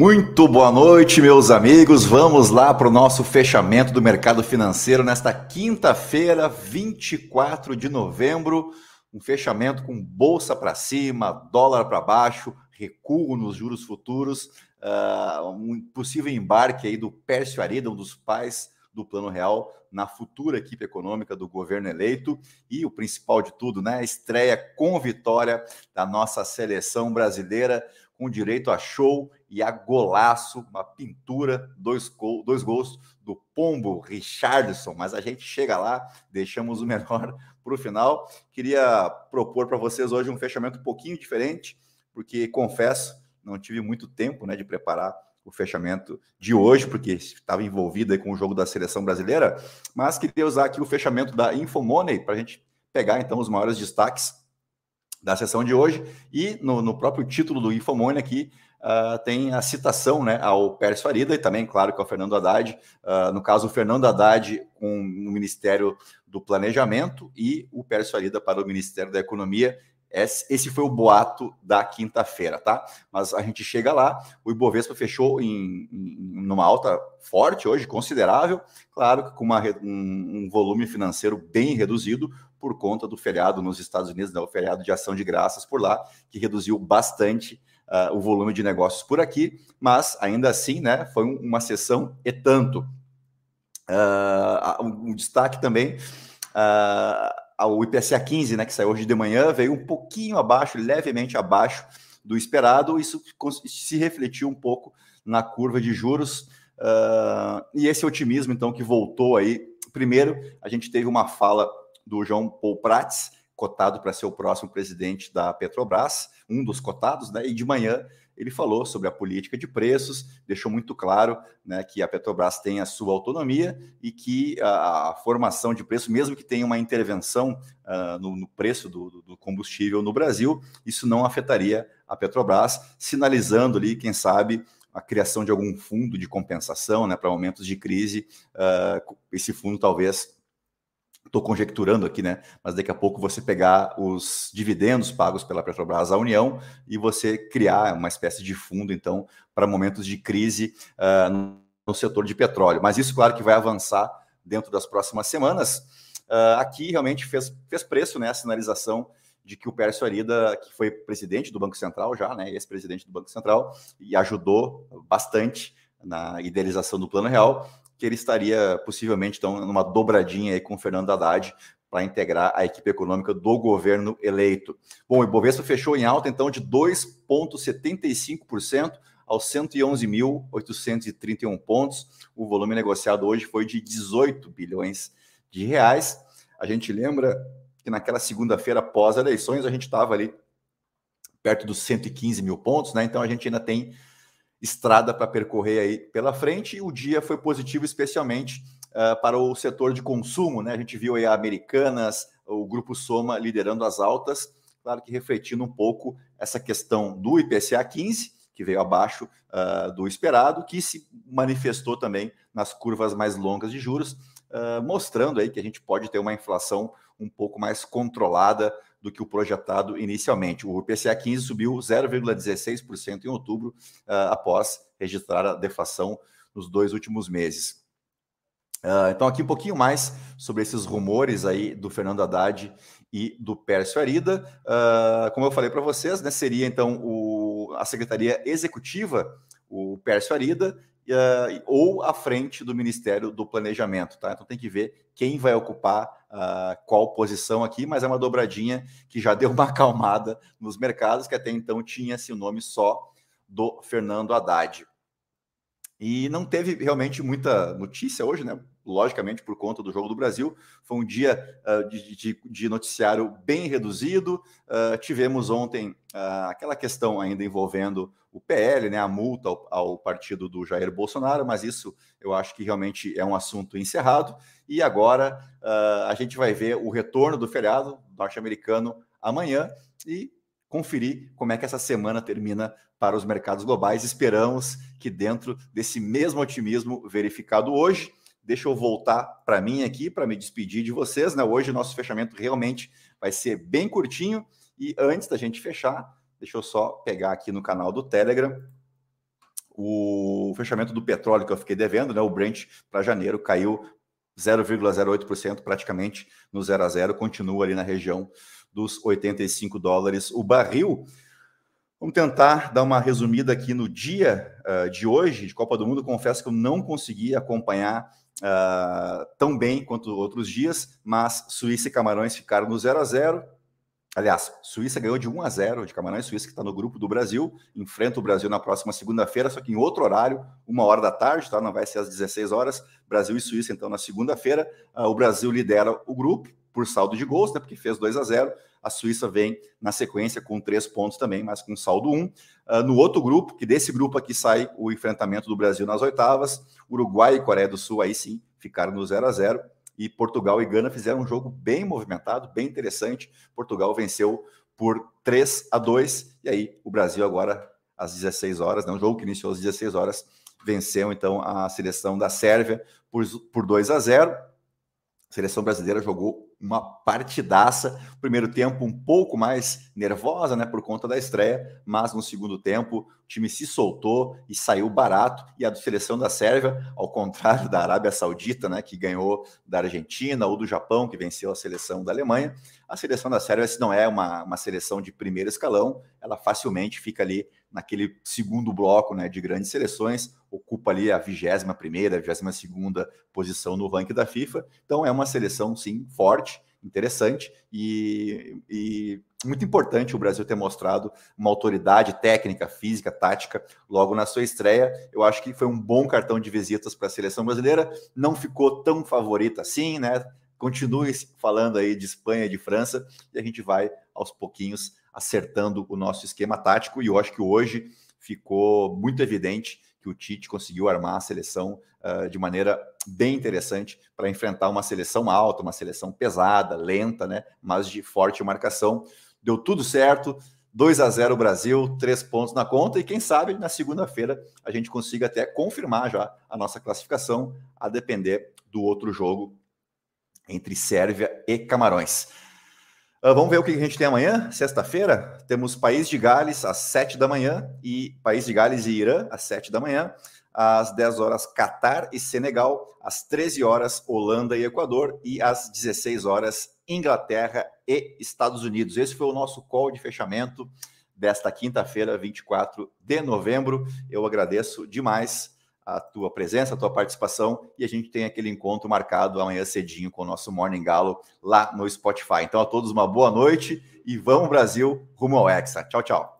Muito boa noite, meus amigos. Vamos lá para o nosso fechamento do mercado financeiro nesta quinta-feira, 24 de novembro. Um fechamento com bolsa para cima, dólar para baixo, recuo nos juros futuros, uh, um possível embarque aí do Pércio Arida, um dos pais do Plano Real, na futura equipe econômica do governo eleito e o principal de tudo, né? A estreia com vitória da nossa seleção brasileira com direito a show e a golaço, uma pintura, dois, gol, dois gols do Pombo Richardson, mas a gente chega lá, deixamos o menor para o final. Queria propor para vocês hoje um fechamento um pouquinho diferente, porque confesso, não tive muito tempo né, de preparar o fechamento de hoje, porque estava envolvido com o jogo da seleção brasileira, mas queria usar aqui o fechamento da Infomoney para a gente pegar então os maiores destaques da sessão de hoje. E no, no próprio título do Infomone aqui uh, tem a citação né, ao Pérez Farida e também, claro, que ao Fernando Haddad. Uh, no caso, o Fernando Haddad com o Ministério do Planejamento e o Pérez Farida para o Ministério da Economia. Esse foi o boato da quinta-feira, tá? Mas a gente chega lá. O Ibovespa fechou em, em numa alta forte hoje, considerável, claro, com uma, um, um volume financeiro bem reduzido, por conta do feriado nos Estados Unidos, né, o feriado de ação de graças por lá, que reduziu bastante uh, o volume de negócios por aqui, mas ainda assim, né, foi um, uma sessão e tanto. Uh, um, destaque também uh, ao IPCA 15, né, que saiu hoje de manhã, veio um pouquinho abaixo, levemente abaixo do esperado, isso se refletiu um pouco na curva de juros, uh, e esse otimismo, então, que voltou aí. Primeiro, a gente teve uma fala do João Paul Prats, cotado para ser o próximo presidente da Petrobras, um dos cotados, né? E de manhã ele falou sobre a política de preços, deixou muito claro né, que a Petrobras tem a sua autonomia e que a, a formação de preço, mesmo que tenha uma intervenção uh, no, no, preço do, do, combustível no Brasil, isso não afetaria a Petrobras, sinalizando ali, quem sabe, a criação de algum fundo de compensação né, para momentos de crise. Uh, esse fundo talvez estou conjecturando aqui, né? Mas daqui a pouco você pegar os dividendos pagos pela Petrobras à União e você criar uma espécie de fundo, então, para momentos de crise uh, no setor de petróleo. Mas isso, claro, que vai avançar dentro das próximas semanas. Uh, aqui realmente fez, fez preço, né? A sinalização de que o Pércio Arida, que foi presidente do Banco Central já, né? Ex-presidente do Banco Central, e ajudou bastante na idealização do Plano Real, que ele estaria possivelmente então numa dobradinha aí com o Fernando Haddad para integrar a equipe econômica do governo eleito. Bom, o Ibovespa fechou em alta então de 2,75% aos 111.831 pontos. O volume negociado hoje foi de 18 bilhões de reais. A gente lembra que naquela segunda-feira após eleições a gente estava ali perto dos 115 mil pontos, né? Então a gente ainda tem estrada para percorrer aí pela frente. E o dia foi positivo, especialmente uh, para o setor de consumo. Né? A gente viu aí a Americanas, o Grupo Soma liderando as altas, claro que refletindo um pouco essa questão do IPCA 15, que veio abaixo uh, do esperado, que se manifestou também nas curvas mais longas de juros, uh, mostrando aí que a gente pode ter uma inflação um pouco mais controlada do que o projetado inicialmente. O IPCA 15 subiu 0,16% em outubro, uh, após registrar a deflação nos dois últimos meses. Uh, então, aqui um pouquinho mais sobre esses rumores aí do Fernando Haddad e do Pércio Arida. Uh, como eu falei para vocês, né, seria então o, a Secretaria Executiva, o Pércio Arida, uh, ou à frente do Ministério do Planejamento. Tá? Então tem que ver quem vai ocupar uh, qual posição aqui, mas é uma dobradinha que já deu uma acalmada nos mercados, que até então tinha-se o nome só do Fernando Haddad. E não teve realmente muita notícia hoje, né? Logicamente, por conta do Jogo do Brasil. Foi um dia uh, de, de, de, noticiário bem reduzido. Uh, tivemos ontem uh, aquela questão ainda envolvendo o PL, né? A multa ao, ao, partido do Jair Bolsonaro, mas isso eu acho que realmente é um assunto encerrado. E agora a gente vai ver o retorno do feriado norte-americano amanhã e conferir como é que essa semana termina para os mercados globais. Esperamos que dentro desse mesmo otimismo verificado hoje, deixa eu voltar para mim aqui para me despedir de vocês, né? Hoje o nosso fechamento realmente vai ser bem curtinho e antes da gente fechar, deixa eu só pegar aqui no canal do Telegram o fechamento do petróleo que eu fiquei devendo, né? O Brent para janeiro caiu 0,08% praticamente no 0 a 0, continua ali na região dos 85 dólares o barril. Vamos tentar dar uma resumida aqui no dia uh, de hoje de Copa do Mundo. Confesso que eu não consegui acompanhar uh, tão bem quanto outros dias, mas Suíça e Camarões ficaram no 0 a 0 Aliás, Suíça ganhou de 1 a 0 de Camarões, Suíça que está no grupo do Brasil, enfrenta o Brasil na próxima segunda-feira, só que em outro horário, uma hora da tarde, tá? Não vai ser às 16 horas. Brasil e Suíça, então, na segunda-feira. Uh, o Brasil lidera o grupo por saldo de gols, né? Porque fez 2 a 0 A Suíça vem na sequência com três pontos também, mas com saldo 1. Um. Uh, no outro grupo, que desse grupo aqui sai o enfrentamento do Brasil nas oitavas, Uruguai e Coreia do Sul, aí sim, ficaram no 0 a 0 e Portugal e Gana fizeram um jogo bem movimentado, bem interessante. Portugal venceu por 3 a 2 e aí o Brasil agora às 16 horas, né, um jogo que iniciou às 16 horas, venceu então a seleção da Sérvia por, por 2 a 0. A seleção brasileira jogou uma partidaça. Primeiro tempo um pouco mais nervosa, né, por conta da estreia, mas no segundo tempo o time se soltou e saiu barato. E a seleção da Sérvia, ao contrário da Arábia Saudita, né, que ganhou da Argentina, ou do Japão, que venceu a seleção da Alemanha, a seleção da Sérvia, se não é uma, uma seleção de primeiro escalão, ela facilmente fica ali naquele segundo bloco né, de grandes seleções, ocupa ali a 21 primeira, 22 segunda posição no ranking da FIFA. Então é uma seleção, sim, forte, interessante e, e muito importante o Brasil ter mostrado uma autoridade técnica, física, tática logo na sua estreia. Eu acho que foi um bom cartão de visitas para a seleção brasileira. Não ficou tão favorita assim, né? Continue falando aí de Espanha e de França e a gente vai aos pouquinhos acertando o nosso esquema tático. E eu acho que hoje ficou muito evidente que o Tite conseguiu armar a seleção uh, de maneira bem interessante para enfrentar uma seleção alta, uma seleção pesada, lenta, né? Mas de forte marcação. Deu tudo certo. 2 a 0 Brasil, três pontos na conta, e quem sabe na segunda-feira a gente consiga até confirmar já a nossa classificação, a depender do outro jogo entre Sérvia e Camarões. Uh, vamos ver o que a gente tem amanhã, sexta-feira. Temos País de Gales às 7 da manhã e País de Gales e Irã às 7 da manhã. Às 10 horas, Catar e Senegal. Às 13 horas, Holanda e Equador. E às 16 horas, Inglaterra e Estados Unidos. Esse foi o nosso call de fechamento desta quinta-feira, 24 de novembro. Eu agradeço demais a tua presença, a tua participação e a gente tem aquele encontro marcado amanhã cedinho com o nosso Morning Galo lá no Spotify. Então a todos uma boa noite e vamos Brasil rumo ao Hexa. Tchau, tchau.